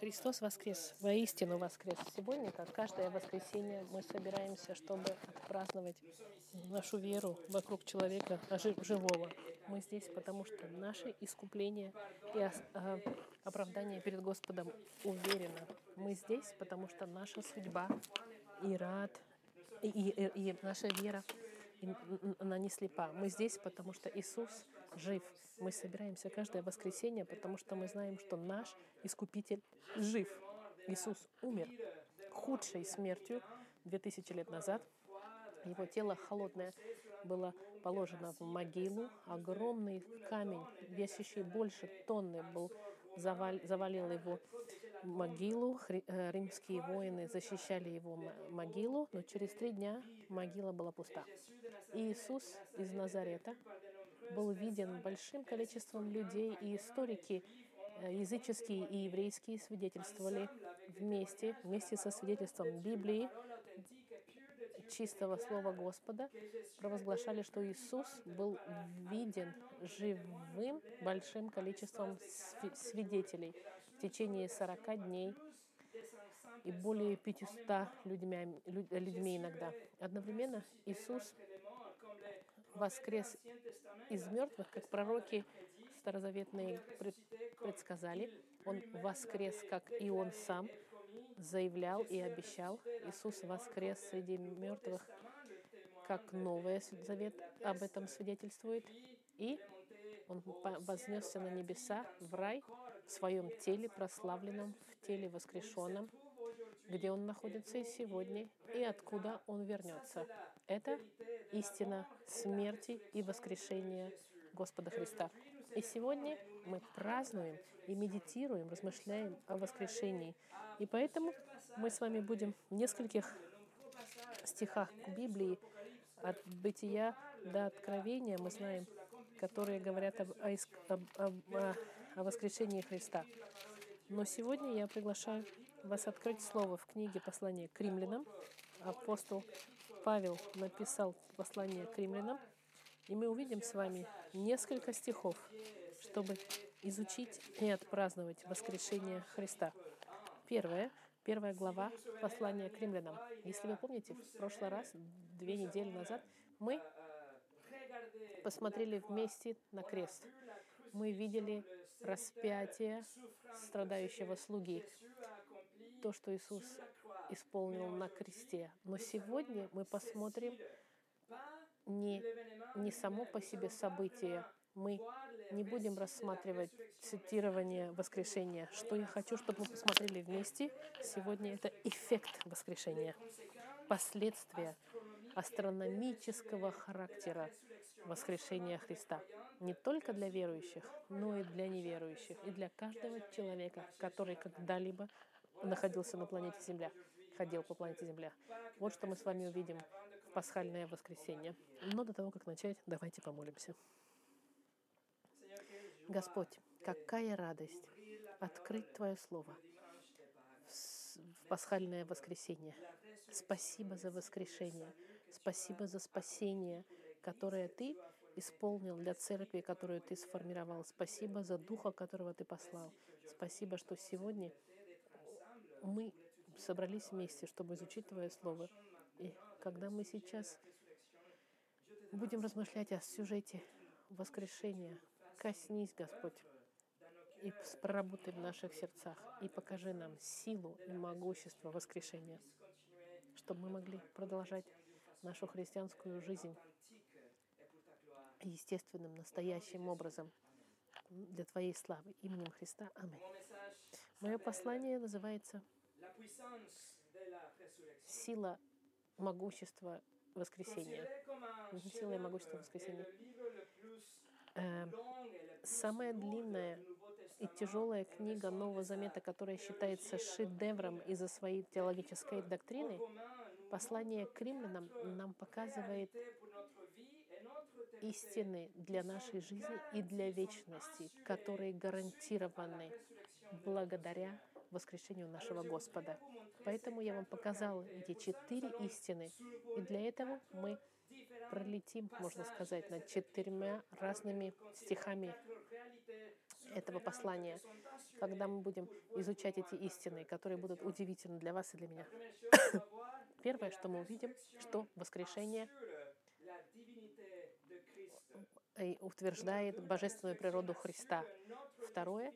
Христос воскрес, воистину воскрес. Сегодня, как каждое воскресенье, мы собираемся, чтобы отпраздновать нашу веру вокруг человека живого. Мы здесь, потому что наше искупление и а, оправдание перед Господом уверено. Мы здесь, потому что наша судьба и рад, и, и, и наша вера, она не слепа. Мы здесь, потому что Иисус жив. Мы собираемся каждое воскресенье, потому что мы знаем, что наш Искупитель жив. Иисус умер худшей смертью 2000 лет назад. Его тело холодное было положено в могилу. Огромный камень, весящий больше тонны, был завал, завалил его могилу. Э, римские воины защищали его могилу, но через три дня могила была пуста. И Иисус из Назарета был виден большим количеством людей, и историки э, языческие и еврейские свидетельствовали вместе, вместе со свидетельством Библии, чистого слова Господа, провозглашали, что Иисус был виден живым большим количеством свидетелей в течение 40 дней и более 500 людьми, людьми иногда. Одновременно Иисус воскрес из мертвых, как пророки старозаветные предсказали. Он воскрес, как и он сам заявлял и обещал. Иисус воскрес среди мертвых, как Новый Завет об этом свидетельствует. И он вознесся на небеса, в рай, в своем теле прославленном, в теле воскрешенном, где он находится и сегодня, и откуда он вернется. Это истина смерти и воскрешения Господа Христа. И сегодня мы празднуем и медитируем, размышляем о воскрешении. И поэтому мы с вами будем в нескольких стихах Библии от бытия до откровения, мы знаем, которые говорят об, о, об, о, о воскрешении Христа. Но сегодня я приглашаю вас открыть слово в книге послания к римлянам. Апостол Павел написал послание к римлянам, и мы увидим с вами несколько стихов, чтобы изучить и отпраздновать воскрешение Христа. Первое, первая глава послания к римлянам. Если вы помните, в прошлый раз, две недели назад, мы посмотрели вместе на крест. Мы видели распятие страдающего слуги, то, что Иисус исполнил на кресте. Но сегодня мы посмотрим не, не само по себе событие. Мы не будем рассматривать цитирование воскрешения. Что я хочу, чтобы мы посмотрели вместе сегодня, это эффект воскрешения, последствия астрономического характера воскрешения Христа. Не только для верующих, но и для неверующих, и для каждого человека, который когда-либо находился на планете Земля ходил по планете Земля. Вот что мы с вами увидим в пасхальное воскресенье. Но до того, как начать, давайте помолимся. Господь, какая радость открыть Твое Слово в пасхальное воскресенье. Спасибо за воскрешение. Спасибо за спасение, которое Ты исполнил для церкви, которую Ты сформировал. Спасибо за Духа, которого Ты послал. Спасибо, что сегодня мы собрались вместе, чтобы изучить Твое Слово. И когда мы сейчас будем размышлять о сюжете воскрешения, коснись, Господь, и проработай в наших сердцах, и покажи нам силу и могущество воскрешения, чтобы мы могли продолжать нашу христианскую жизнь естественным, настоящим образом для Твоей славы. Именем Христа. Аминь. Мое послание называется сила, могущество воскресения. Сила и могущество воскресения. Э, самая длинная и тяжелая книга Нового Замета, которая считается шедевром из-за своей теологической доктрины, послание к римлянам нам показывает истины для нашей жизни и для вечности, которые гарантированы благодаря воскрешению нашего Господа. Поэтому я вам показал эти четыре истины. И для этого мы пролетим, можно сказать, над четырьмя разными стихами этого послания, когда мы будем изучать эти истины, которые будут удивительны для вас и для меня. Первое, что мы увидим, что воскрешение э, утверждает божественную природу Христа. Второе,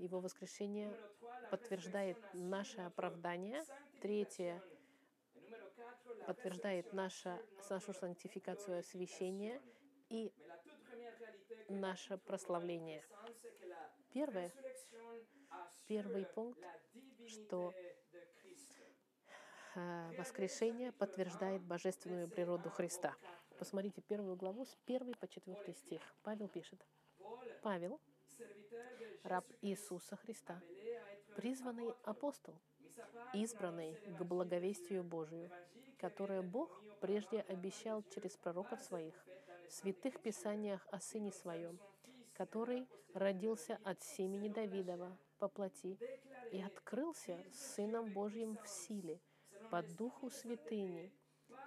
его воскрешение подтверждает наше оправдание. Третье, подтверждает наша, нашу сантификацию освящения и наше прославление. Первое, первый пункт, что э, воскрешение подтверждает божественную природу Христа. Посмотрите первую главу с 1 по 4 стих. Павел пишет. Павел, раб Иисуса Христа, призванный апостол, избранный к благовестию Божию, которое Бог прежде обещал через пророков своих, в святых писаниях о Сыне Своем, который родился от семени Давидова по плоти и открылся Сыном Божьим в силе, по духу святыни,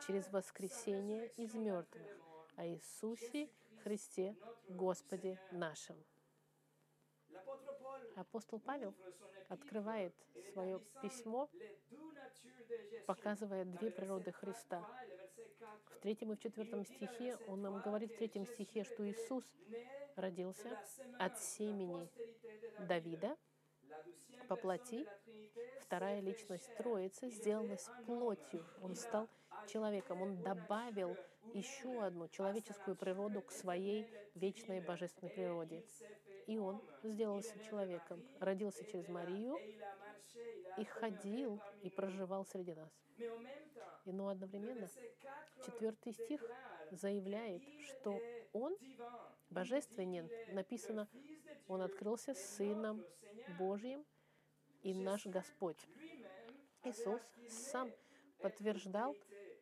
через воскресение из мертвых, о Иисусе Христе Господе нашим. Апостол Павел открывает свое письмо, показывая две природы Христа. В третьем и в четвертом стихе он нам говорит в третьем стихе, что Иисус родился от семени Давида по плоти. Вторая личность Троицы сделалась плотью. Он стал человеком. Он добавил еще одну человеческую природу к своей вечной божественной природе. И он сделался человеком, родился через Марию и ходил и проживал среди нас. И но одновременно четвертый стих заявляет, что он божественен. Написано, он открылся Сыном Божьим и наш Господь. Иисус сам подтверждал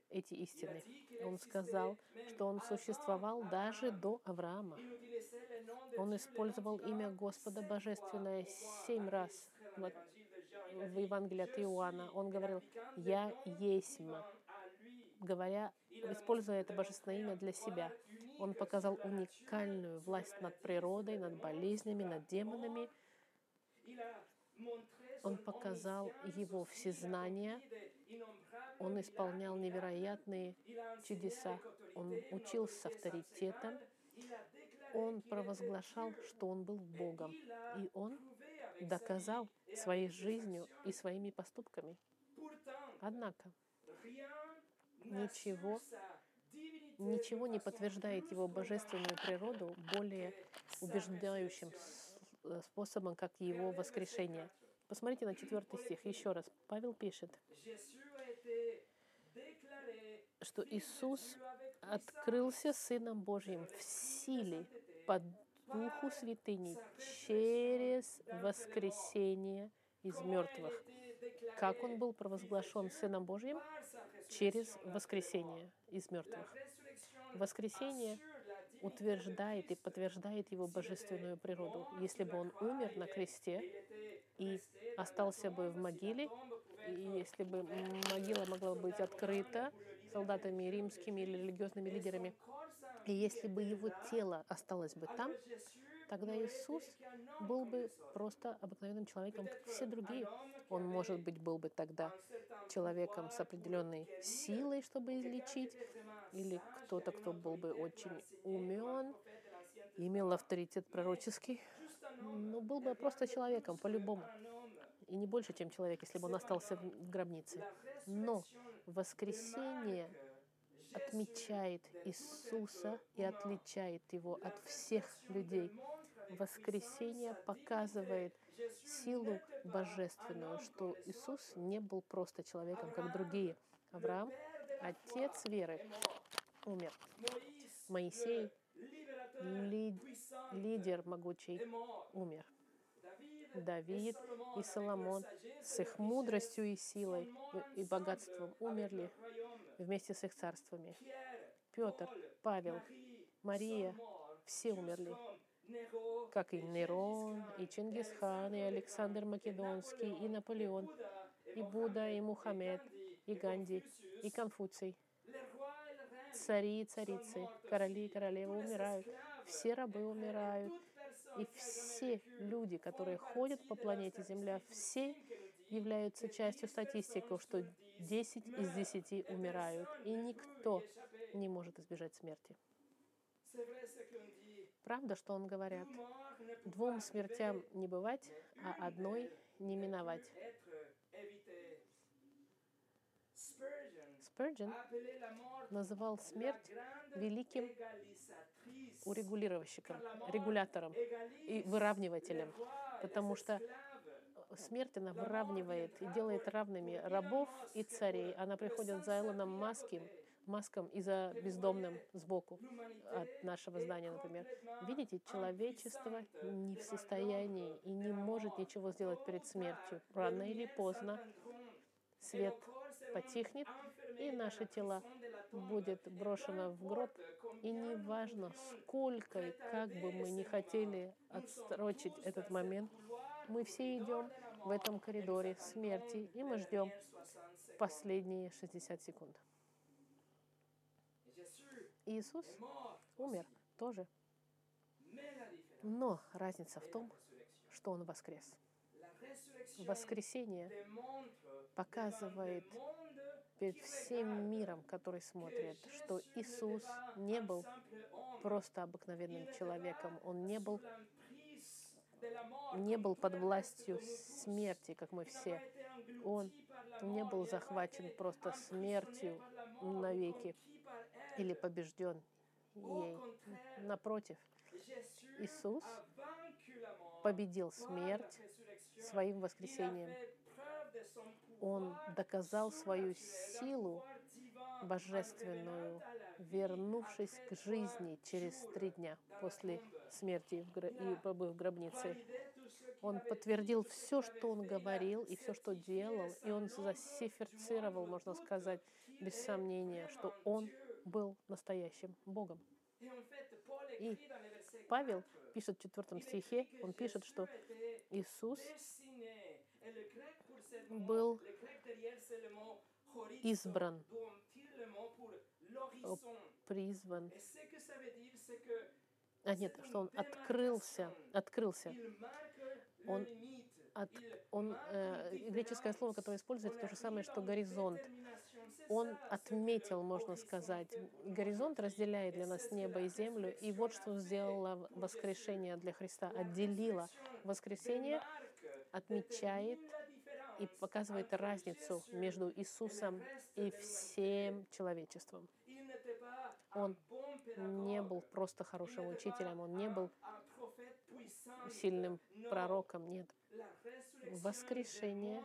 эти истины. Он сказал, что он существовал даже до Авраама. Он использовал имя Господа Божественное семь раз в Евангелии от Иоанна. Он говорил «Я есмь», говоря, используя это божественное имя для себя. Он показал уникальную власть над природой, над болезнями, над демонами. Он показал его всезнание. Он исполнял невероятные чудеса. Он учил с авторитетом. Он провозглашал, что он был Богом. И он доказал своей жизнью и своими поступками. Однако, ничего, ничего не подтверждает его божественную природу более убеждающим способом, как его воскрешение. Посмотрите на четвертый стих еще раз. Павел пишет, что Иисус открылся Сыном Божьим в силе по Духу Святыни через воскресение из мертвых. Как он был провозглашен Сыном Божьим? Через воскресение из мертвых. Воскресение утверждает и подтверждает его божественную природу. Если бы он умер на кресте и остался бы в могиле, и если бы могила могла быть открыта солдатами римскими или религиозными лидерами, и если бы его тело осталось бы там, тогда Иисус был бы просто обыкновенным человеком, как все другие. Он, может быть, был бы тогда человеком с определенной силой, чтобы излечить, или кто-то, кто был бы очень умен, имел авторитет пророческий, но был бы просто человеком, по-любому. И не больше, чем человек, если бы он остался в гробнице. Но воскресение отмечает Иисуса и отличает его от всех людей. Воскресение показывает силу божественную, что Иисус не был просто человеком, как другие. Авраам, отец веры, умер. Моисей, ли, лидер могучий, умер. Давид и Соломон с их мудростью и силой и богатством умерли вместе с их царствами. Петр, Павел, Мария, все умерли, как и Нерон, и Чингисхан, и Александр Македонский, и Наполеон, и Будда, и Мухаммед, и Ганди, и Конфуций. Цари и царицы, короли и королевы умирают, все рабы умирают, И все люди, которые ходят по планете Земля, все являются частью статистики, что 10 из 10 умирают, и никто не может избежать смерти. Правда, что он говорят? Двум смертям не бывать, а одной не миновать. Спurgeon называл смерть великим урегулировщиком, регулятором и выравнивателем, потому что смерть, она выравнивает и делает равными рабов и царей. Она приходит за Элоном Маским, Маском и за бездомным сбоку от нашего здания, например. Видите, человечество не в состоянии и не может ничего сделать перед смертью. Рано или поздно свет потихнет, и наше тело будет брошено в гроб. И неважно, сколько и как бы мы не хотели отсрочить этот момент, мы все идем в этом коридоре смерти, и мы ждем последние 60 секунд. Иисус умер тоже. Но разница в том, что Он воскрес. Воскресение показывает перед всем миром, который смотрит, что Иисус не был просто обыкновенным человеком. Он не был не был под властью смерти, как мы все. Он не был захвачен просто смертью навеки или побежден ей. Напротив, Иисус победил смерть своим воскресением. Он доказал свою силу божественную, вернувшись к жизни через три дня после смерти и побыв в гробнице. Он подтвердил все, что он говорил и все, что делал, и он засиферцировал, можно сказать, без сомнения, что он был настоящим Богом. И Павел пишет в четвертом стихе, он пишет, что Иисус был избран, призван. А нет, что он открылся, открылся. Он, от, он э, греческое слово, которое используется, то же самое, что горизонт. Он отметил, можно сказать, горизонт разделяет для нас небо и землю, и вот что сделало воскрешение для Христа, отделило воскресение, отмечает и показывает разницу между Иисусом и всем человечеством. Он не был просто хорошим учителем, он не был сильным пророком, нет. Воскрешение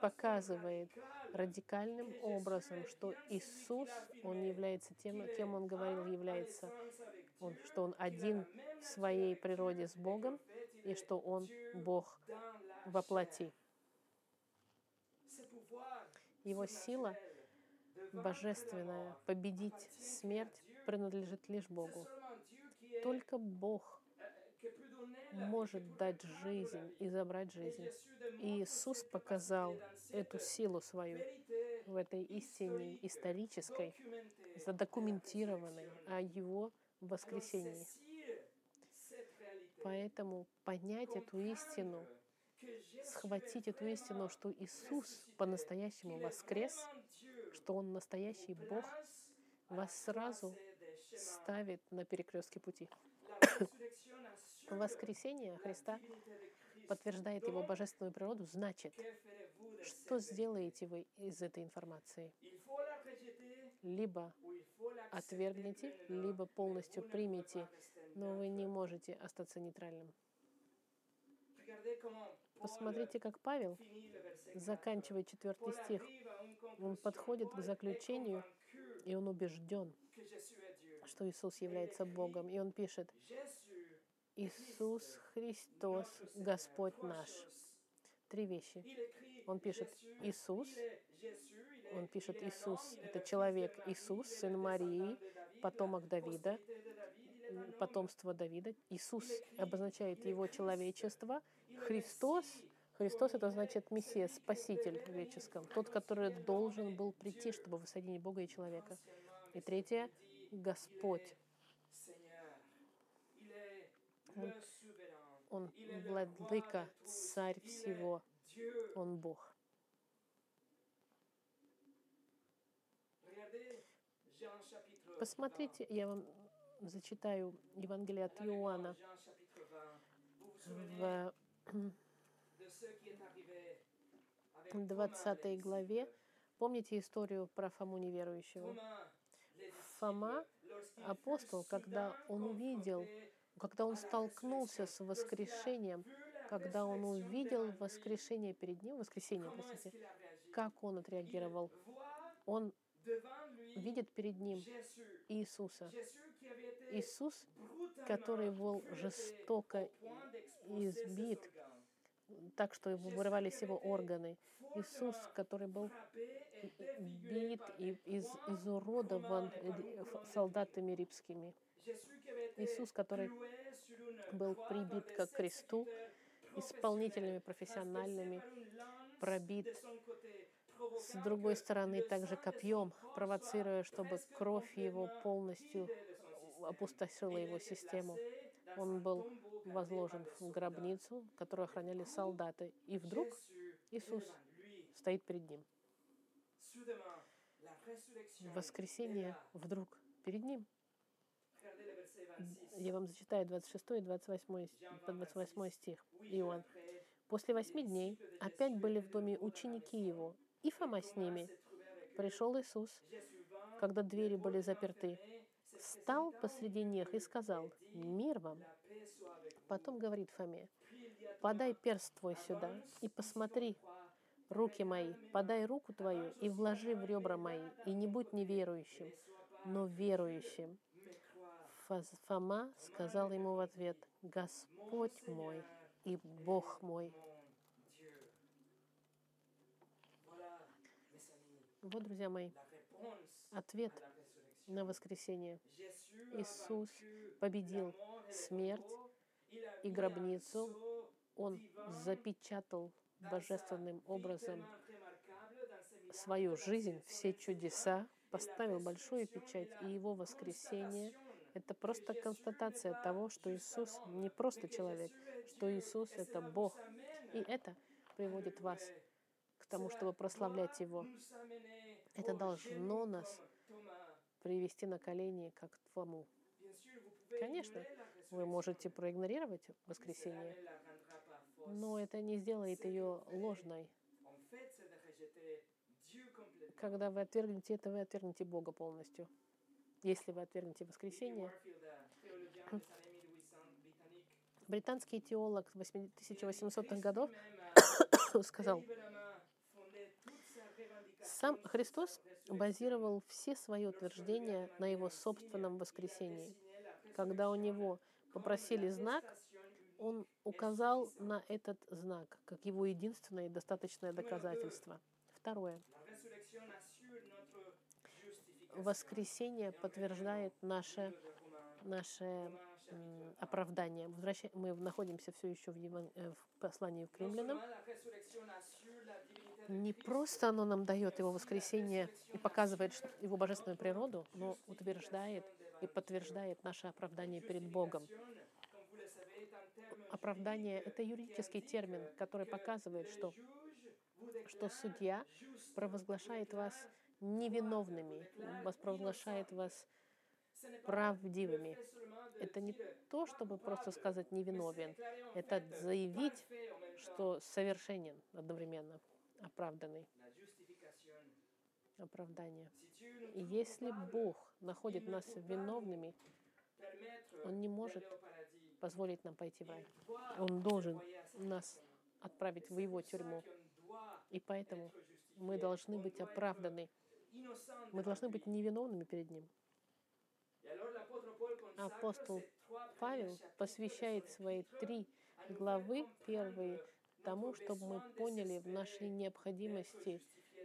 показывает радикальным образом, что Иисус, Он является тем, кем Он говорил, является, он, что Он один в своей природе с Богом, и что Он Бог во плоти. Его сила божественная победить смерть принадлежит лишь Богу. Только Бог может дать жизнь и забрать жизнь. И Иисус показал эту силу свою в этой истине исторической, задокументированной о Его воскресении. Поэтому понять эту истину, схватить эту истину, что Иисус по-настоящему воскрес, что Он настоящий Бог, вас сразу ставит на перекрестке пути. Воскресение Христа подтверждает Его божественную природу, значит, что сделаете вы из этой информации? Либо отвергнете, либо полностью примете, но вы не можете остаться нейтральным. Посмотрите, как Павел заканчивает четвертый стих. Он подходит к заключению, и он убежден, что Иисус является Богом. И он пишет, Иисус Христос, Господь наш. Три вещи. Он пишет Иисус, он пишет Иисус, это человек Иисус, сын Марии, потомок Давида, потомство Давида. Иисус обозначает его человечество. Христос, Христос это значит Мессия, Спаситель в греческом, тот, который должен был прийти, чтобы воссоединить Бога и человека. И третье, Господь. Он Он владыка, царь всего. Он Бог. Посмотрите, я вам зачитаю Евангелие от Иоанна в 20 главе. Помните историю про Фому неверующего? Фома, апостол, когда он увидел, когда он столкнулся с воскрешением, когда он увидел воскрешение перед ним, воскресение, простите, как он отреагировал? Он видит перед ним Иисуса. Иисус, который был жестоко избит, так что его вырывались его органы. Иисус, который был бит и из, изуродован солдатами римскими. Иисус, который был прибит как кресту исполнителями профессиональными, пробит с другой стороны также копьем, провоцируя, чтобы кровь его полностью опустошила его систему. Он был возложен в гробницу, которую охраняли солдаты. И вдруг Иисус стоит перед ним. Воскресенье вдруг перед ним. Я вам зачитаю 26 и 28, 28 стих. Иоанн. После восьми дней опять были в доме ученики его, и Фома с ними. Пришел Иисус, когда двери были заперты, встал посреди них и сказал, «Мир вам!» Потом говорит Фоме, «Подай перст твой сюда и посмотри руки мои, подай руку твою и вложи в ребра мои, и не будь неверующим, но верующим». Фома сказал ему в ответ, «Господь мой и Бог мой». Вот, друзья мои, ответ на воскресение. Иисус победил смерть и гробницу. Он запечатал божественным образом свою жизнь, все чудеса, поставил большую печать, и его воскресение — это просто констатация того, что Иисус не просто человек, что Иисус — это Бог. И это приводит вас тому, чтобы прославлять Его. Это должно нас привести на колени, как Фому. Конечно, вы можете проигнорировать воскресенье, но это не сделает ее ложной. Когда вы отвергнете это, вы отвергнете Бога полностью. Если вы отвергнете воскресенье, британский теолог 1800-х годов сказал, сам Христос базировал все свои утверждения на его собственном воскресении. Когда у него попросили знак, он указал на этот знак как его единственное и достаточное доказательство. Второе. Воскресение подтверждает наше, наше оправдание. Мы находимся все еще в, Еван... Э, в послании к римлянам не просто оно нам дает его воскресение и показывает его божественную природу, но утверждает и подтверждает наше оправдание перед Богом. Оправдание — это юридический термин, который показывает, что, что судья провозглашает вас невиновными, вас провозглашает вас правдивыми. Это не то, чтобы просто сказать невиновен, это заявить, что совершенен одновременно оправданный. Оправдание. И если Бог находит нас виновными, Он не может позволить нам пойти в рай. Он должен нас отправить в Его тюрьму. И поэтому мы должны быть оправданы. Мы должны быть невиновными перед Ним. Апостол Павел посвящает свои три главы, первые тому, чтобы мы поняли в нашей необходимости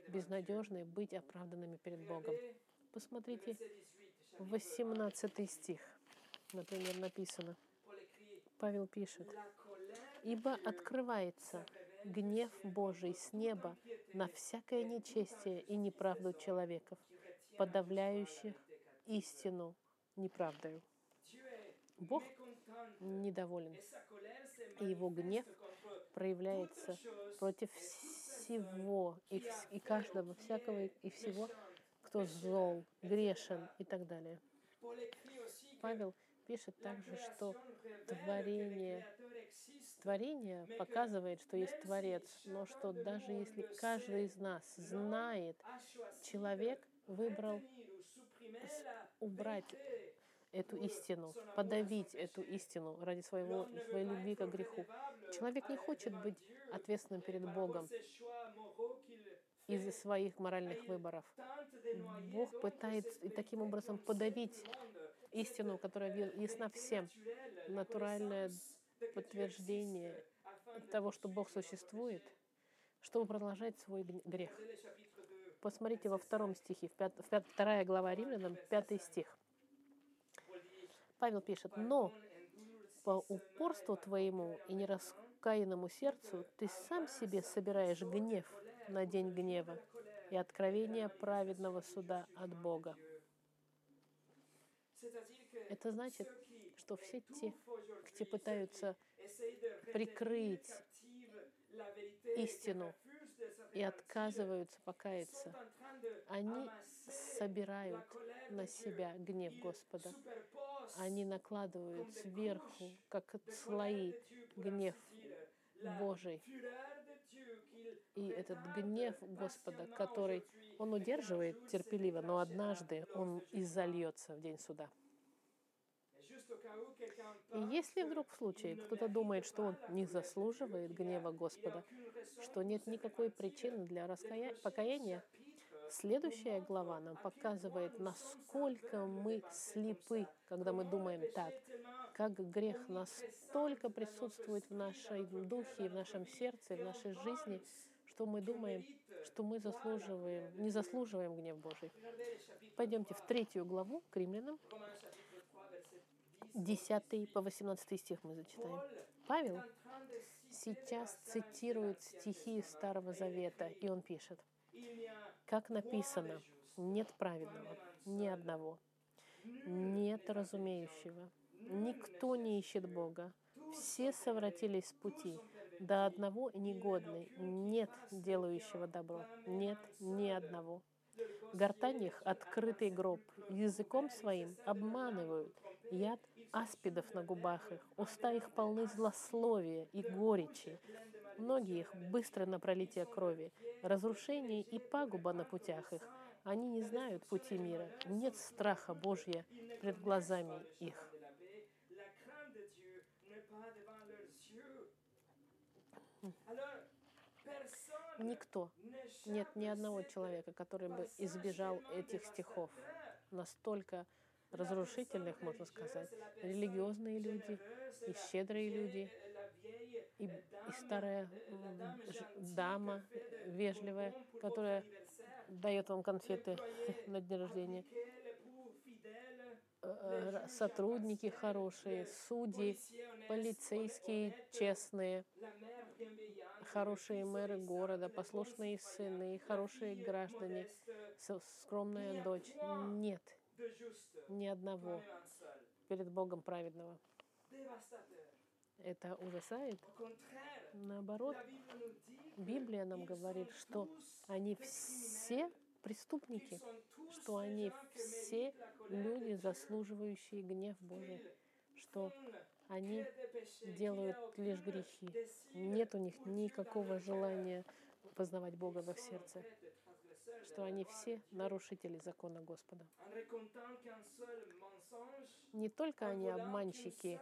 безнадежной быть оправданными перед Богом. Посмотрите, 18 стих, например, написано. Павел пишет, «Ибо открывается гнев Божий с неба на всякое нечестие и неправду человеков, подавляющих истину неправдою». Бог недоволен. И его гнев проявляется против всего и, и каждого, всякого и всего, кто зол, грешен и так далее. Павел пишет также, что творение, творение показывает, что есть Творец, но что даже если каждый из нас знает, человек выбрал убрать эту истину, подавить эту истину ради своего, своей любви к греху. Человек не хочет быть ответственным перед Богом из-за своих моральных выборов. Бог пытается таким образом подавить истину, которая ясна всем, натуральное подтверждение того, что Бог существует, чтобы продолжать свой грех. Посмотрите во втором стихе, в пят, в пят, вторая глава Римлянам, пятый стих. Павел пишет, «Но по упорству твоему и нераскаянному сердцу ты сам себе собираешь гнев на день гнева и откровение праведного суда от Бога». Это значит, что все те, кто пытаются прикрыть истину и отказываются покаяться, они собирают на себя гнев Господа. Они накладывают сверху, как слои, гнев Божий. И этот гнев Господа, который Он удерживает терпеливо, но однажды Он изольется в день суда. И если вдруг в случае кто-то думает, что он не заслуживает гнева Господа, что нет никакой причины для раская... покаяния, следующая глава нам показывает, насколько мы слепы, когда мы думаем так, как грех настолько присутствует в нашем духе, в нашем сердце, в нашей жизни, что мы думаем, что мы заслуживаем, не заслуживаем гнев Божий. Пойдемте в третью главу к римлянам. 10 по 18 стих мы зачитаем. Павел сейчас цитирует стихи Старого Завета, и он пишет, «Как написано, нет праведного, ни одного, нет разумеющего, никто не ищет Бога, все совратились с пути, до одного негодный, нет делающего добро, нет ни одного. Гортань их — открытый гроб, языком своим обманывают, яд аспидов на губах их, уста их полны злословия и горечи, ноги их быстро на пролитие крови, разрушение и пагуба на путях их. Они не знают пути мира, нет страха Божья пред глазами их. Никто, нет ни одного человека, который бы избежал этих стихов. Настолько разрушительных, можно сказать, религиозные люди, и щедрые люди, и, и старая дама вежливая, которая дает вам конфеты на день рождения, э, э, сотрудники хорошие, судьи, полицейские честные, хорошие мэры города, послушные сыны, хорошие граждане, скромная дочь. Нет, ни одного перед Богом праведного. Это ужасает. Наоборот, Библия нам говорит, что они все преступники, что они все люди, заслуживающие гнев Божий, что они делают лишь грехи. Нет у них никакого желания познавать Бога в их сердце что они все нарушители закона Господа. Не только они обманщики,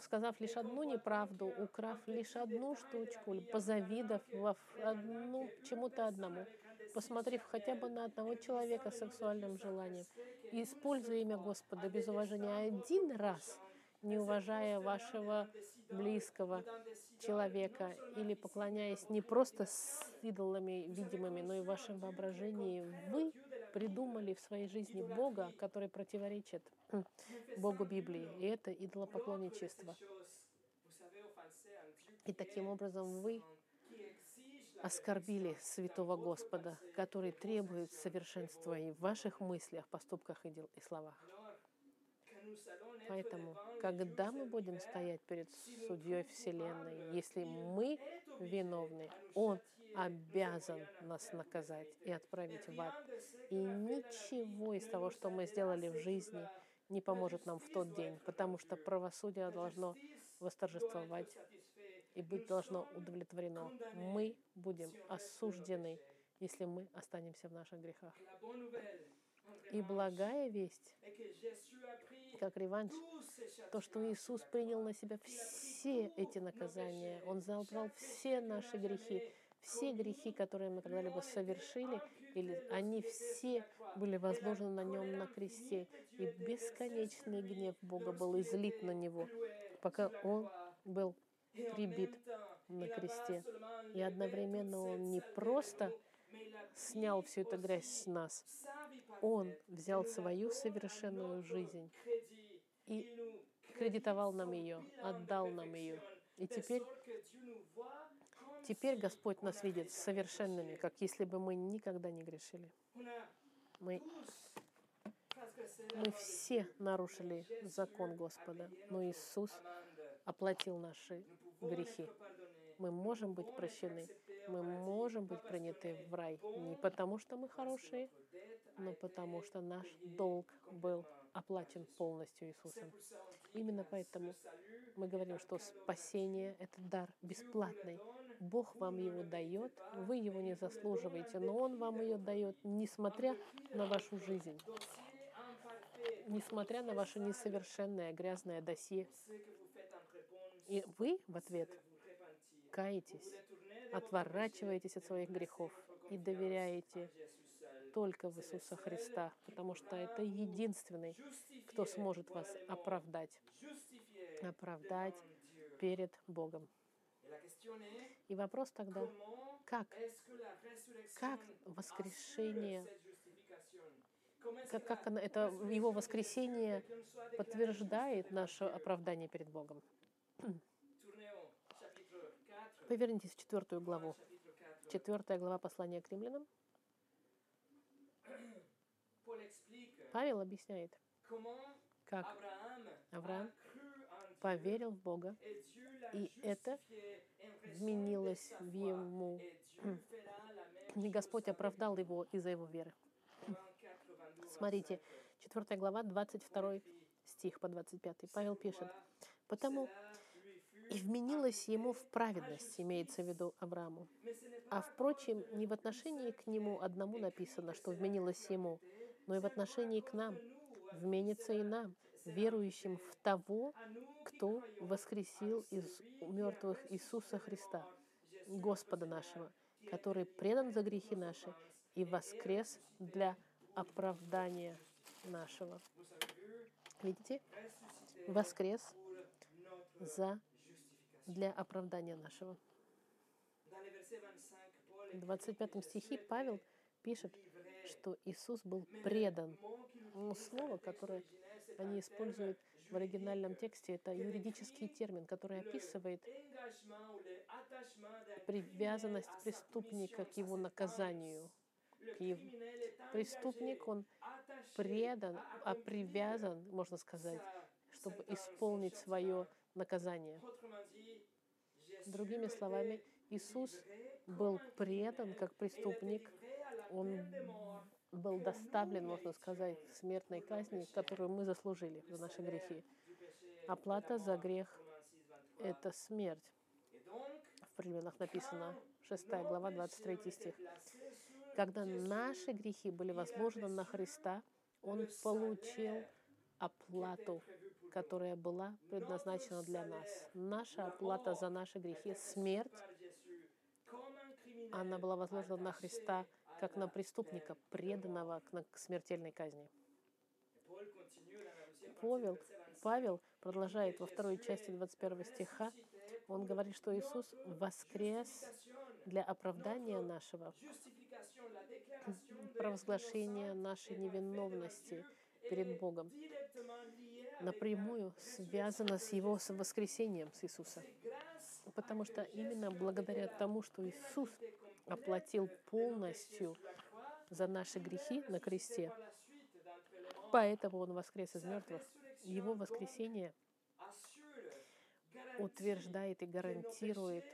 сказав лишь одну неправду, украв лишь одну штучку, позавидав во одну, чему-то одному, посмотрев хотя бы на одного человека с сексуальным желанием, используя имя Господа без уважения один раз, не уважая вашего близкого человека или поклоняясь не просто с идолами видимыми, но и в вашем воображении, вы придумали в своей жизни Бога, который противоречит Богу Библии. И это идолопоклонничество. И таким образом вы оскорбили святого Господа, который требует совершенства и в ваших мыслях, поступках и, дел, и словах. Поэтому, когда мы будем стоять перед судьей Вселенной, если мы виновны, Он обязан нас наказать и отправить в ад. И ничего из того, что мы сделали в жизни, не поможет нам в тот день, потому что правосудие должно восторжествовать и быть должно удовлетворено. Мы будем осуждены, если мы останемся в наших грехах. И благая весть, как реванш, то, что Иисус принял на себя все эти наказания. Он забрал все наши грехи, все грехи, которые мы когда-либо совершили, или они все были возложены на нем на кресте. И бесконечный гнев Бога был излит на него, пока он был прибит на кресте. И одновременно он не просто снял всю эту грязь с нас, он взял свою совершенную жизнь и кредитовал нам ее, отдал нам ее. И теперь, теперь Господь нас видит совершенными, как если бы мы никогда не грешили. Мы, мы все нарушили закон Господа, но Иисус оплатил наши грехи. Мы можем быть прощены, мы можем быть приняты в рай не потому, что мы хорошие, но потому что наш долг был оплачен полностью Иисусом. Именно поэтому мы говорим, что спасение — это дар бесплатный. Бог вам его дает, вы его не заслуживаете, но Он вам ее дает, несмотря на вашу жизнь, несмотря на ваше несовершенное грязное досье. И вы в ответ каетесь, отворачиваетесь от своих грехов и доверяете только в Иисуса Христа, потому что это единственный, кто сможет вас оправдать, оправдать перед Богом. И вопрос тогда, как, как воскрешение, как, как это его воскресение подтверждает наше оправдание перед Богом? Повернитесь в четвертую главу. Четвертая глава послания к римлянам. Павел объясняет, как Авраам поверил в Бога, и это вменилось в ему. И Господь оправдал его из-за его веры. Смотрите, 4 глава, 22 стих по 25. Павел пишет, «Потому и вменилось ему в праведность, имеется в виду Аврааму. А впрочем, не в отношении к нему одному написано, что вменилось ему, но и в отношении к нам. Вменится и нам, верующим в того, кто воскресил из мертвых Иисуса Христа, Господа нашего, который предан за грехи наши и воскрес для оправдания нашего. Видите? Воскрес за для оправдания нашего. В 25 стихе Павел пишет, что Иисус был предан. Но слово, которое они используют в оригинальном тексте, это юридический термин, который описывает привязанность преступника к его наказанию. К его... Преступник, он предан, а привязан, можно сказать, чтобы исполнить свое наказание. Другими словами, Иисус был предан как преступник, он был доставлен, можно сказать, к смертной казни, которую мы заслужили за наши грехи. Оплата за грех — это смерть. В Римлянах написано, 6 глава, 23 стих. Когда наши грехи были возложены на Христа, Он получил оплату, которая была предназначена для нас. Наша оплата за наши грехи — смерть. Она была возложена на Христа как на преступника, преданного к смертельной казни. Павел, Павел продолжает во второй части 21 стиха, он говорит, что Иисус воскрес для оправдания нашего, провозглашения нашей невиновности перед Богом, напрямую связано с Его воскресением, с Иисуса. Потому что именно благодаря тому, что Иисус оплатил полностью за наши грехи на кресте. Поэтому Он воскрес из мертвых. Его воскресение утверждает и гарантирует,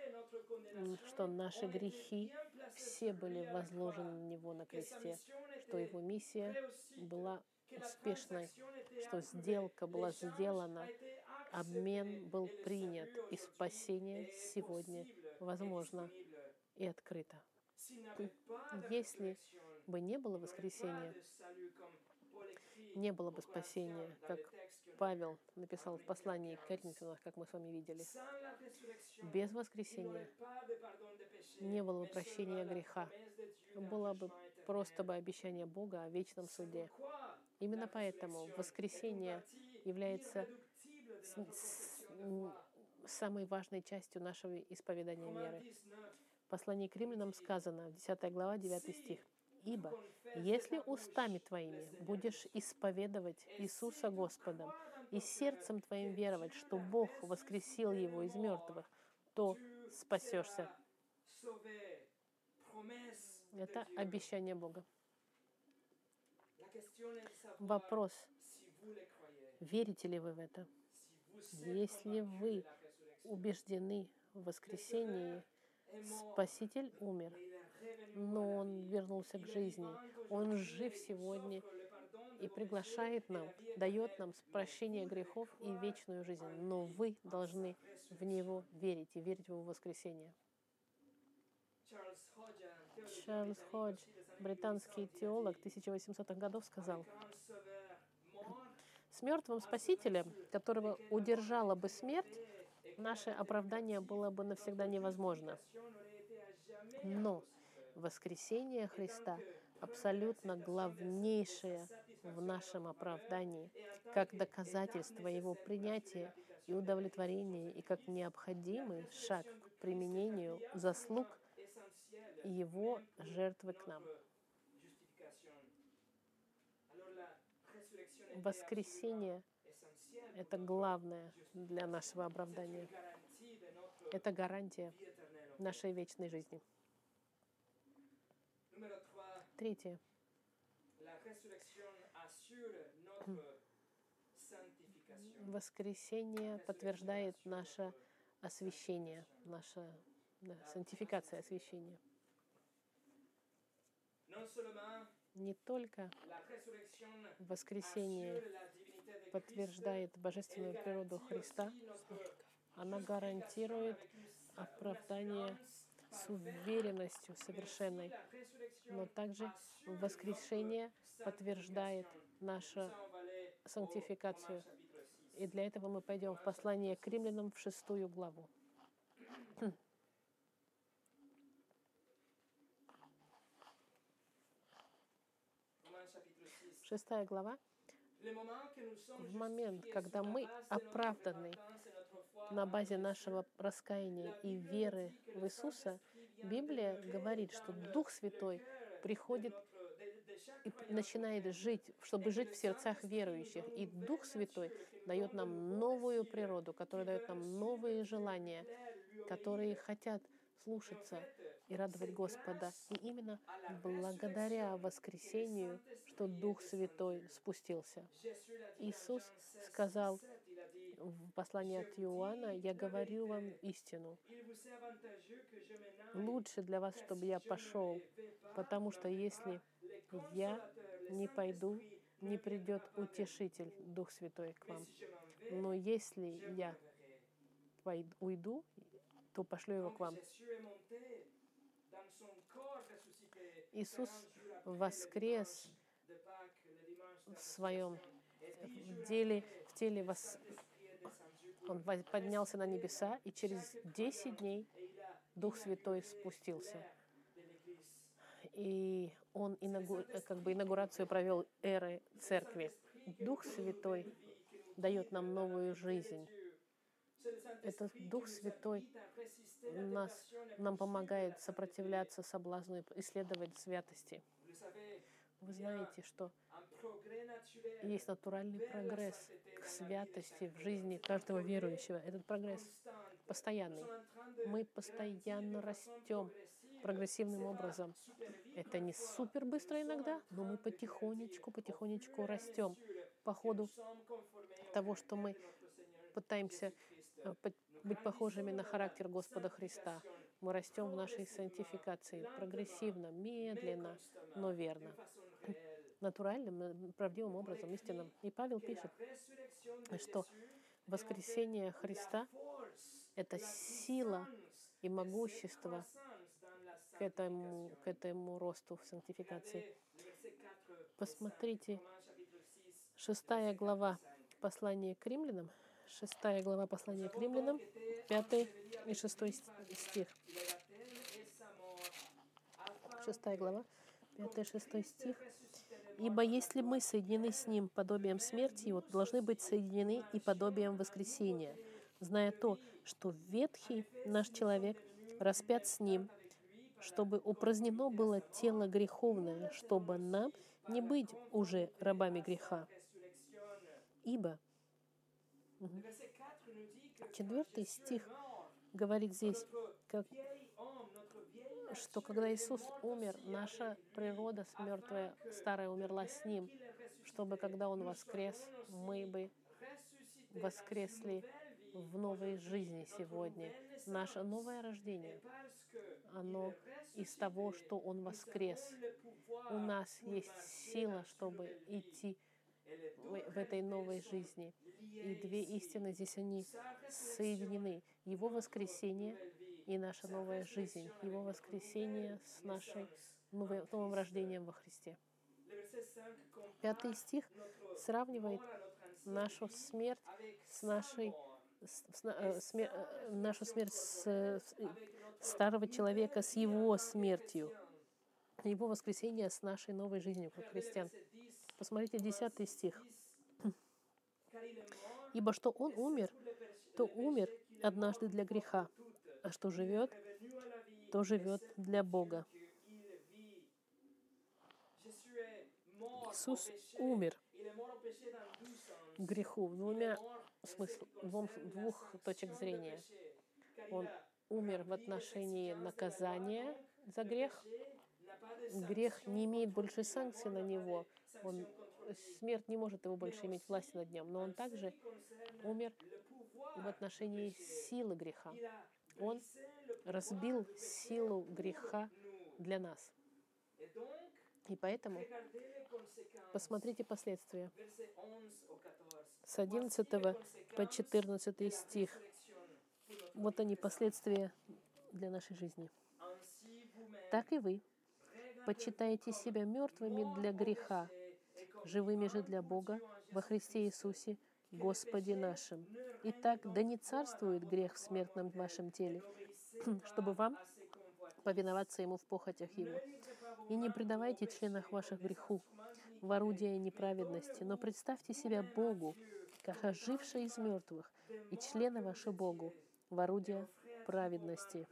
что наши грехи все были возложены на Него на кресте, что Его миссия была успешной, что сделка была сделана, обмен был принят, и спасение сегодня возможно и открыто. Если бы не было воскресения, не было бы спасения, как Павел написал в послании к Коринфянам, как мы с вами видели. Без воскресения не было бы прощения греха. Было бы просто бы обещание Бога о вечном суде. Именно поэтому воскресение является самой важной частью нашего исповедания веры. В послании к римлянам сказано, 10 глава, 9 стих. «Ибо если устами твоими будешь исповедовать Иисуса Господом и сердцем твоим веровать, что Бог воскресил Его из мертвых, то спасешься». Это обещание Бога. Вопрос, верите ли вы в это? Если вы убеждены в воскресении, Спаситель умер, но Он вернулся к жизни. Он жив сегодня и приглашает нам, дает нам прощение грехов и вечную жизнь. Но вы должны в Него верить и верить в Его воскресение. Чарльз Ходж, британский теолог 1800-х годов, сказал, с мертвым Спасителем, которого удержала бы смерть, наше оправдание было бы навсегда невозможно. Но воскресение Христа абсолютно главнейшее в нашем оправдании, как доказательство Его принятия и удовлетворения, и как необходимый шаг к применению заслуг Его жертвы к нам. Воскресение — это главное для нашего оправдания. Это гарантия нашей вечной жизни. Третье. Воскресение подтверждает наше освящение, наша сантификация освящения. Не только воскресение подтверждает божественную природу Христа, она гарантирует оправдание с уверенностью совершенной, но также воскрешение подтверждает нашу сантификацию. И для этого мы пойдем в послание к римлянам в шестую главу. Шестая глава. В момент, когда мы оправданы на базе нашего раскаяния и веры в Иисуса, Библия говорит, что Дух Святой приходит и начинает жить, чтобы жить в сердцах верующих. И Дух Святой дает нам новую природу, которая дает нам новые желания, которые хотят слушаться и радовать Господа. И именно благодаря воскресению, что Дух Святой спустился. Иисус сказал в послании от Иоанна, «Я говорю вам истину. Лучше для вас, чтобы я пошел, потому что если я не пойду, не придет утешитель, Дух Святой, к вам. Но если я пойду, уйду, то пошлю его к вам. Иисус воскрес в своем деле, в теле вос... Он поднялся на небеса, и через 10 дней Дух Святой спустился. И он инаугу... как бы инаугурацию провел эры церкви. Дух Святой дает нам новую жизнь. Этот Дух Святой нас, нам помогает сопротивляться соблазну и исследовать святости. Вы знаете, что есть натуральный прогресс к святости в жизни каждого верующего. Этот прогресс постоянный. Мы постоянно растем прогрессивным образом. Это не супер быстро иногда, но мы потихонечку, потихонечку растем по ходу того, что мы пытаемся быть похожими на характер Господа Христа. Мы растем в нашей сантификации прогрессивно, медленно, но верно. Натуральным, правдивым образом, истинным. И Павел пишет, что воскресение Христа — это сила и могущество к этому, к этому росту в сантификации. Посмотрите, шестая глава послания к римлянам, шестая глава послания к римлянам, пятый и шестой стих. Шестая глава, пятый и шестой стих. Ибо если мы соединены с Ним подобием смерти то должны быть соединены и подобием воскресения, зная то, что ветхий наш человек распят с Ним, чтобы упразднено было тело греховное, чтобы нам не быть уже рабами греха. Ибо четвертый стих говорит здесь, как, что когда Иисус умер, наша природа мертвая, старая, умерла с Ним, чтобы когда Он воскрес, мы бы воскресли в новой жизни сегодня. Наше новое рождение, оно из того, что Он воскрес. У нас есть сила, чтобы идти в этой новой жизни. И две истины здесь, они соединены. Его воскресение и наша новая жизнь. Его воскресение с нашей новым, новым рождением во Христе. Пятый стих сравнивает нашу смерть с нашей с, э, смер, э, нашу смерть с, с старого человека с его смертью, его воскресение с нашей новой жизнью как христиан. Посмотрите, 10 стих. «Ибо что он умер, то умер однажды для греха, а что живет, то живет для Бога». Иисус умер греху двумя смысл, двум, двух точек зрения. Он умер в отношении наказания за грех. Грех не имеет больше санкций на него. Он, смерть не может его больше иметь власти над ним. Но он также умер в отношении силы греха. Он разбил силу греха для нас. И поэтому посмотрите последствия. С 11 по 14 стих. Вот они, последствия для нашей жизни. Так и вы почитаете себя мертвыми для греха, живыми же для Бога во Христе Иисусе, Господе нашим. Итак, да не царствует грех в смертном вашем теле, чтобы вам повиноваться Ему в похотях Его. И не предавайте членах ваших греху, в орудие неправедности, но представьте себя Богу, как ожившие из мертвых, и члены ваши Богу, в орудие праведности.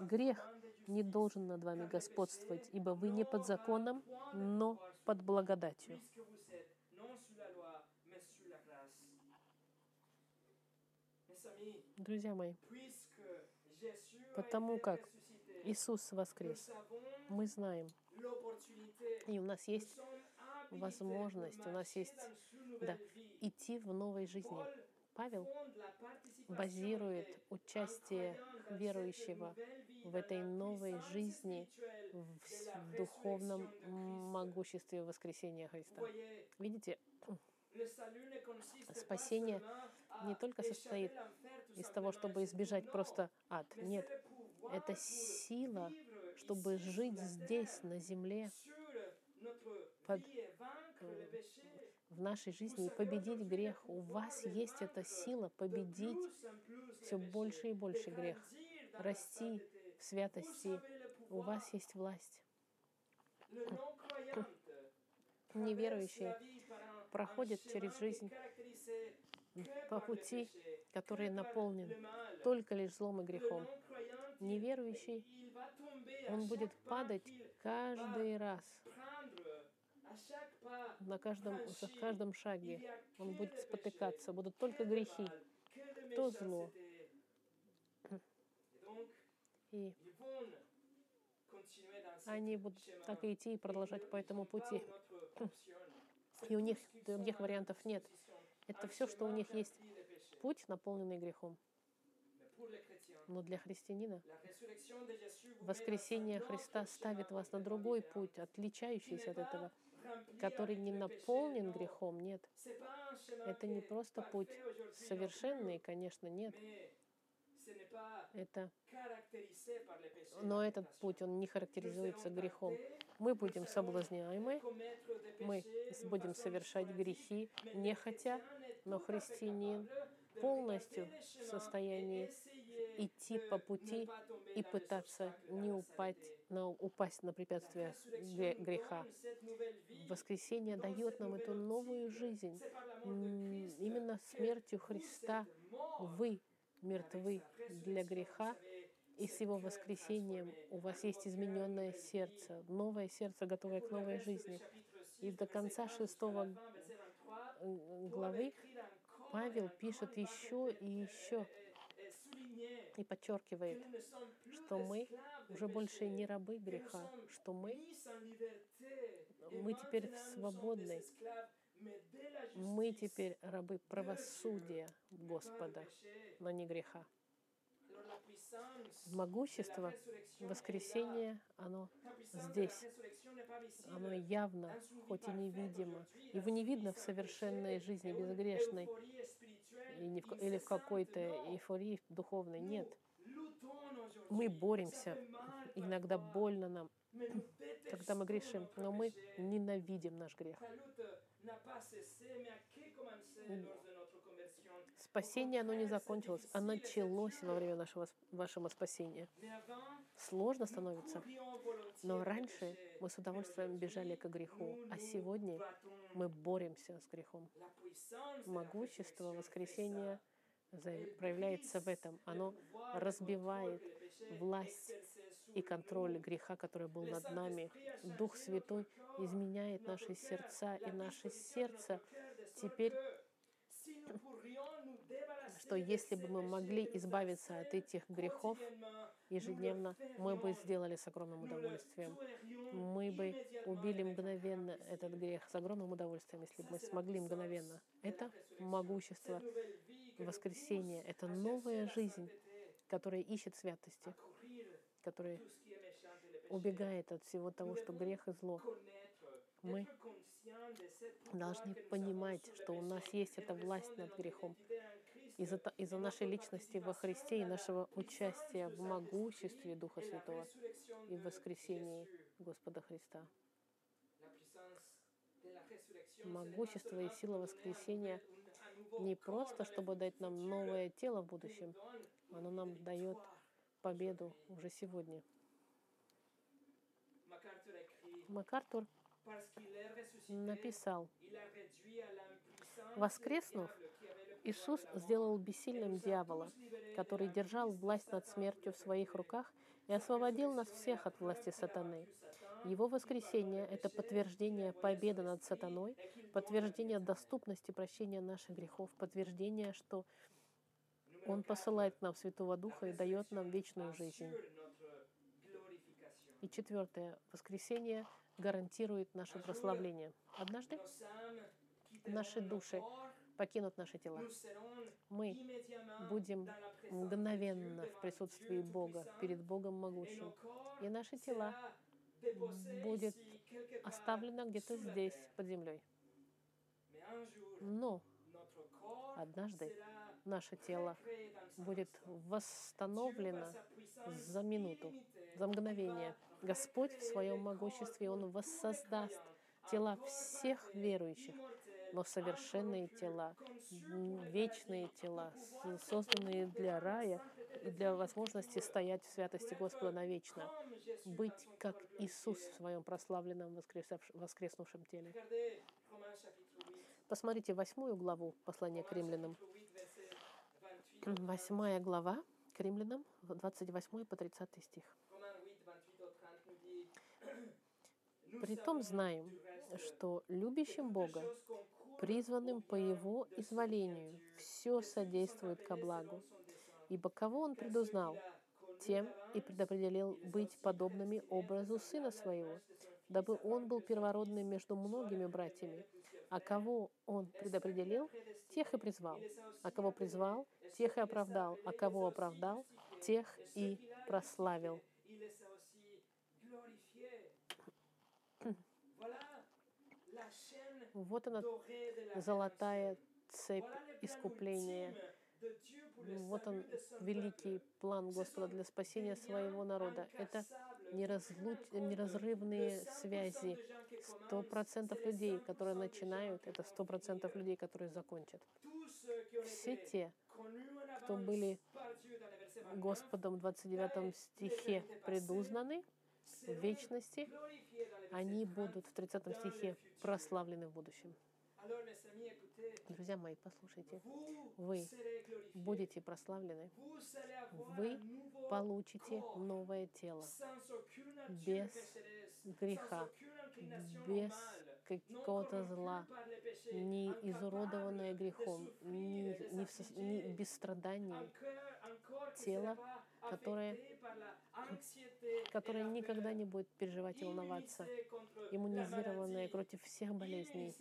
Грех не должен над вами господствовать, ибо вы не под законом, но под благодатью. Друзья мои, потому как Иисус воскрес, мы знаем, и у нас есть возможность, у нас есть да, идти в новой жизни. Павел базирует участие верующего в этой новой жизни в духовном могуществе воскресения Христа. Видите, спасение не только состоит из того, чтобы избежать просто ад. Нет, это сила, чтобы жить здесь, на земле, под, в нашей жизни и победить грех. У вас есть эта сила победить все больше и больше грех, расти в святости. У вас есть власть. Неверующие проходят через жизнь по пути, который наполнен только лишь злом и грехом. Неверующий, он будет падать каждый раз, на каждом, в каждом шаге. Он будет спотыкаться, будут только грехи, то зло. И они будут так идти и продолжать по этому пути. И у них других вариантов нет. Это все, что у них есть. Путь, наполненный грехом. Но для христианина воскресение Христа ставит вас на другой путь, отличающийся от этого, который не наполнен грехом. Нет. Это не просто путь совершенный, конечно, нет. Это... Но этот путь, он не характеризуется грехом. Мы будем соблазняемы, мы будем совершать грехи, не хотя, но христианин полностью в состоянии идти по пути и пытаться не упасть на, упасть на препятствие греха. Воскресение дает нам эту новую жизнь. Именно смертью Христа вы мертвы для греха, и с его воскресением у вас есть измененное сердце, новое сердце, готовое к новой жизни. И до конца шестого главы Павел пишет еще и еще и подчеркивает, что мы уже больше не рабы греха, что мы, мы теперь свободны, мы теперь рабы правосудия Господа, но не греха. Могущество воскресения, оно здесь. Оно явно, хоть и невидимо. Его не видно в совершенной жизни, безгрешной, или в какой-то эйфории духовной. Нет. Мы боремся. Иногда больно нам, когда мы грешим, но мы ненавидим наш грех. Спасение, оно не закончилось, оно началось во время нашего, вашего спасения. Сложно становится, но раньше мы с удовольствием бежали к греху, а сегодня мы боремся с грехом. Могущество воскресения проявляется в этом. Оно разбивает власть и контроль греха, который был над нами. Дух Святой изменяет наши сердца, и наше сердце теперь что если бы мы могли избавиться от этих грехов ежедневно, мы бы сделали с огромным удовольствием. Мы бы убили мгновенно этот грех с огромным удовольствием, если бы мы смогли мгновенно. Это могущество воскресения, это новая жизнь, которая ищет святости, которая убегает от всего того, что грех и зло. Мы должны понимать, что у нас есть эта власть над грехом из-за из нашей личности во Христе и нашего участия в могуществе Духа Святого и в воскресении Господа Христа. Могущество и сила воскресения не просто, чтобы дать нам новое тело в будущем, оно нам дает победу уже сегодня. МакАртур написал, воскреснув, Иисус сделал бессильным дьявола, который держал власть над смертью в своих руках и освободил нас всех от власти сатаны. Его воскресение — это подтверждение победы над сатаной, подтверждение доступности прощения наших грехов, подтверждение, что Он посылает нам Святого Духа и дает нам вечную жизнь. И четвертое. Воскресение гарантирует наше прославление. Однажды наши души покинут наши тела. Мы будем мгновенно в присутствии Бога, перед Богом могущим. И наши тела будет оставлено где-то здесь, под землей. Но однажды наше тело будет восстановлено за минуту, за мгновение. Господь в своем могуществе, Он воссоздаст тела всех верующих но совершенные тела, вечные тела, созданные для рая и для возможности стоять в святости Господа навечно, быть как Иисус в своем прославленном воскреснувшем теле. Посмотрите восьмую главу послания к римлянам. Восьмая глава к римлянам, 28 по 30 стих. Притом знаем, что любящим Бога призванным по Его изволению, все содействует ко благу. Ибо кого Он предузнал, тем и предопределил быть подобными образу Сына Своего, дабы он был первородным между многими братьями. А кого он предопределил, тех и призвал. А кого призвал, тех и оправдал. А кого оправдал, тех и прославил. Вот она, золотая цепь искупления. Вот он, великий план Господа для спасения своего народа. Это неразлуч... неразрывные связи. Сто процентов людей, которые начинают, это сто процентов людей, которые закончат. Все те, кто были Господом в 29 стихе предузнаны вечности, они будут в 30 стихе прославлены в будущем. Друзья мои, послушайте, вы будете прославлены, вы получите новое тело. Без греха, без какого-то зла, не изуродованное грехом, не, не, в, не без страданий, тело, которое, которое никогда не будет переживать и волноваться, иммунизированное против всех болезней,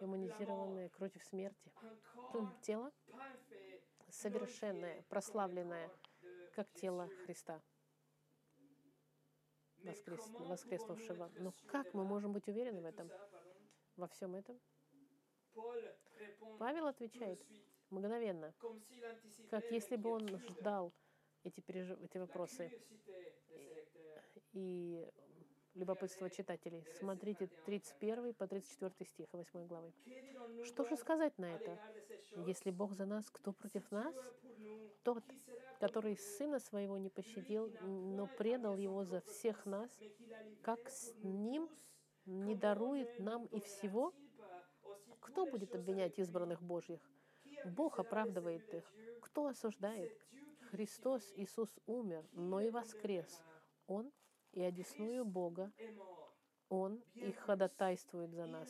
иммунизированное против смерти. Тело совершенное, прославленное, как тело Христа, воскрес, воскреснувшего. Но как мы можем быть уверены в этом, во всем этом? Павел отвечает мгновенно, как если бы он ждал эти, пережив... эти вопросы. И любопытство читателей. Смотрите 31 по 34 стих 8 главы. Что же сказать на это? Если Бог за нас, кто против нас? Тот, который Сына Своего не пощадил, но предал Его за всех нас, как с Ним не дарует нам и всего? Кто будет обвинять избранных Божьих? Бог оправдывает их. Кто осуждает? Христос Иисус умер, но и воскрес. Он и одесную Бога. Он и ходатайствует за нас.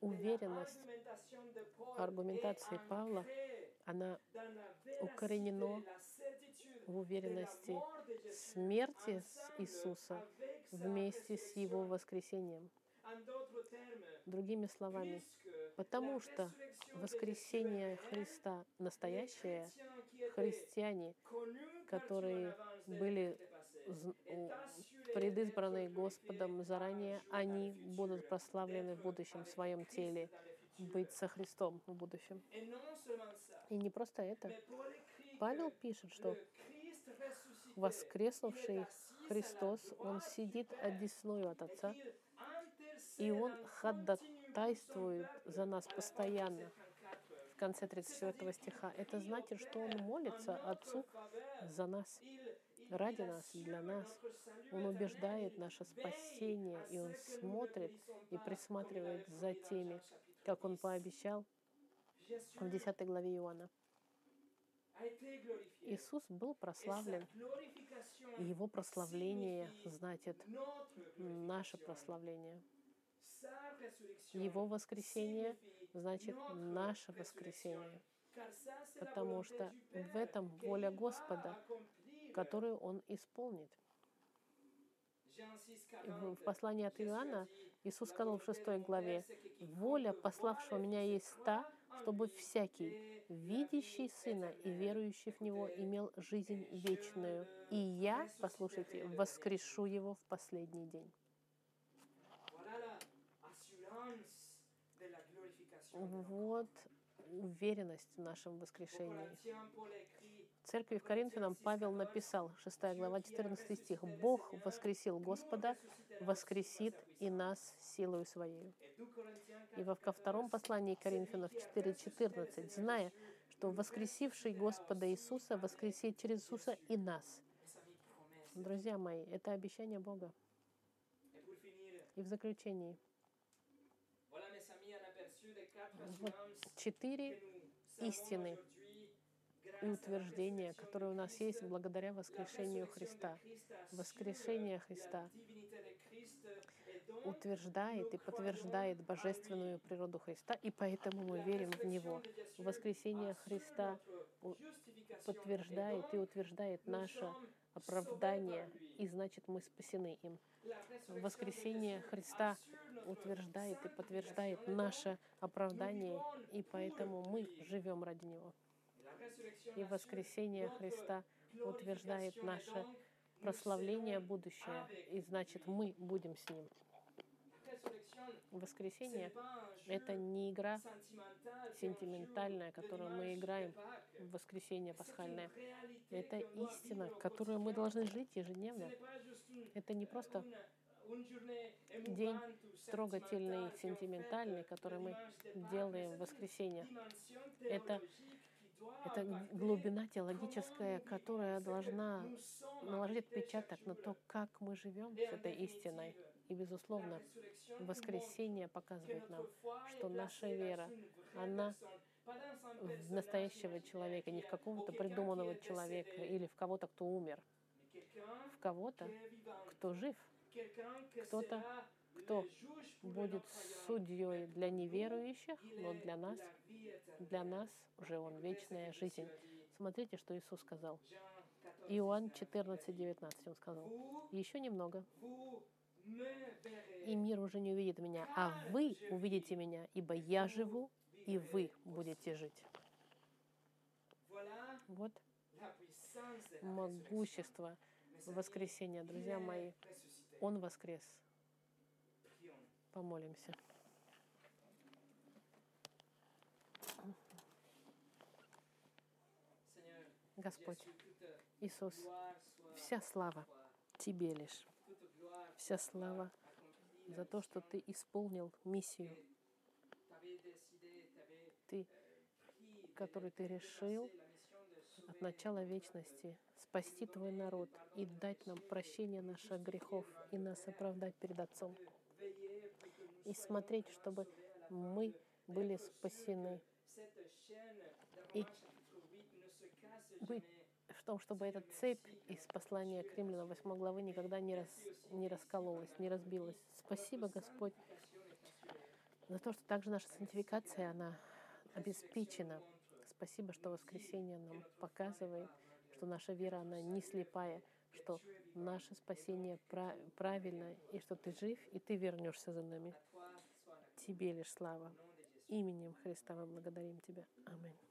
Уверенность аргументации Павла, она укоренена в уверенности смерти Иисуса вместе с Его воскресением. Другими словами, потому что воскресение Христа настоящее, христиане, которые были предизбранные Господом заранее, они будут прославлены в будущем в своем теле, быть со Христом в будущем. И не просто это. Павел пишет, что воскреснувший Христос, Он сидит одесную от Отца, и Он ходатайствует за нас постоянно. В конце 34 стиха. Это значит, что Он молится Отцу за нас, ради нас, для нас. Он убеждает наше спасение, и Он смотрит и присматривает за теми, как Он пообещал в 10 главе Иоанна. Иисус был прославлен, и Его прославление значит наше прославление. Его воскресение значит наше воскресение, потому что в этом воля Господа, которую Он исполнит. В послании от Иоанна Иисус сказал в шестой главе, «Воля пославшего меня есть та, чтобы всякий, видящий Сына и верующий в Него, имел жизнь вечную. И я, послушайте, воскрешу его в последний день». Вот уверенность в нашем воскрешении. Церкви в Коринфянам Павел написал, 6 глава, 14 стих, «Бог воскресил Господа, воскресит и нас силою Своей». И во втором послании Коринфянов 4.14, «Зная, что воскресивший Господа Иисуса воскресит через Иисуса и нас». Друзья мои, это обещание Бога. И в заключении – вот четыре истины и утверждения, которые у нас есть благодаря воскрешению Христа. Воскрешение Христа, утверждает и подтверждает божественную природу Христа, и поэтому мы верим в Него. Воскресение Христа подтверждает и утверждает наше оправдание, и значит мы спасены им. Воскресение Христа утверждает и подтверждает наше оправдание, и поэтому мы живем ради Него. И воскресение Христа утверждает наше прославление будущее, и значит мы будем с Ним. Воскресение — это не игра сентиментальная, которую мы играем в воскресенье пасхальное. Это истина, которую мы должны жить ежедневно. Это не просто день трогательный, сентиментальный, который мы делаем в воскресенье. Это, это глубина теологическая, которая должна наложить отпечаток на то, как мы живем с этой истиной. И, безусловно, воскресенье показывает нам, что наша вера, она в настоящего человека, не в какого-то придуманного человека или в кого-то, кто умер, в кого-то, кто жив, кто-то, кто будет судьей для неверующих, но для нас, для нас уже он вечная жизнь. Смотрите, что Иисус сказал. Иоанн 14, 19 он сказал. Еще немного, и мир уже не увидит меня, а вы увидите меня, ибо я живу, и вы будете жить. Вот могущество воскресения, друзья мои. Он воскрес. Помолимся. Господь, Иисус, вся слава Тебе лишь. Вся слава за то, что Ты исполнил миссию. Ты, который Ты решил от начала вечности спасти Твой народ и дать нам прощение наших грехов и нас оправдать перед Отцом. И смотреть, чтобы мы были спасены. И быть в том, чтобы эта цепь из послания к римлянам 8 главы никогда не, рас, не раскололась, не разбилась. Спасибо, Господь, за то, что также наша сантификация, она обеспечена. Спасибо, что воскресенье нам показывает, что наша вера, она не слепая, что наше спасение прав- правильно, и что ты жив, и ты вернешься за нами. Тебе лишь слава. Именем Христа мы благодарим Тебя. Аминь.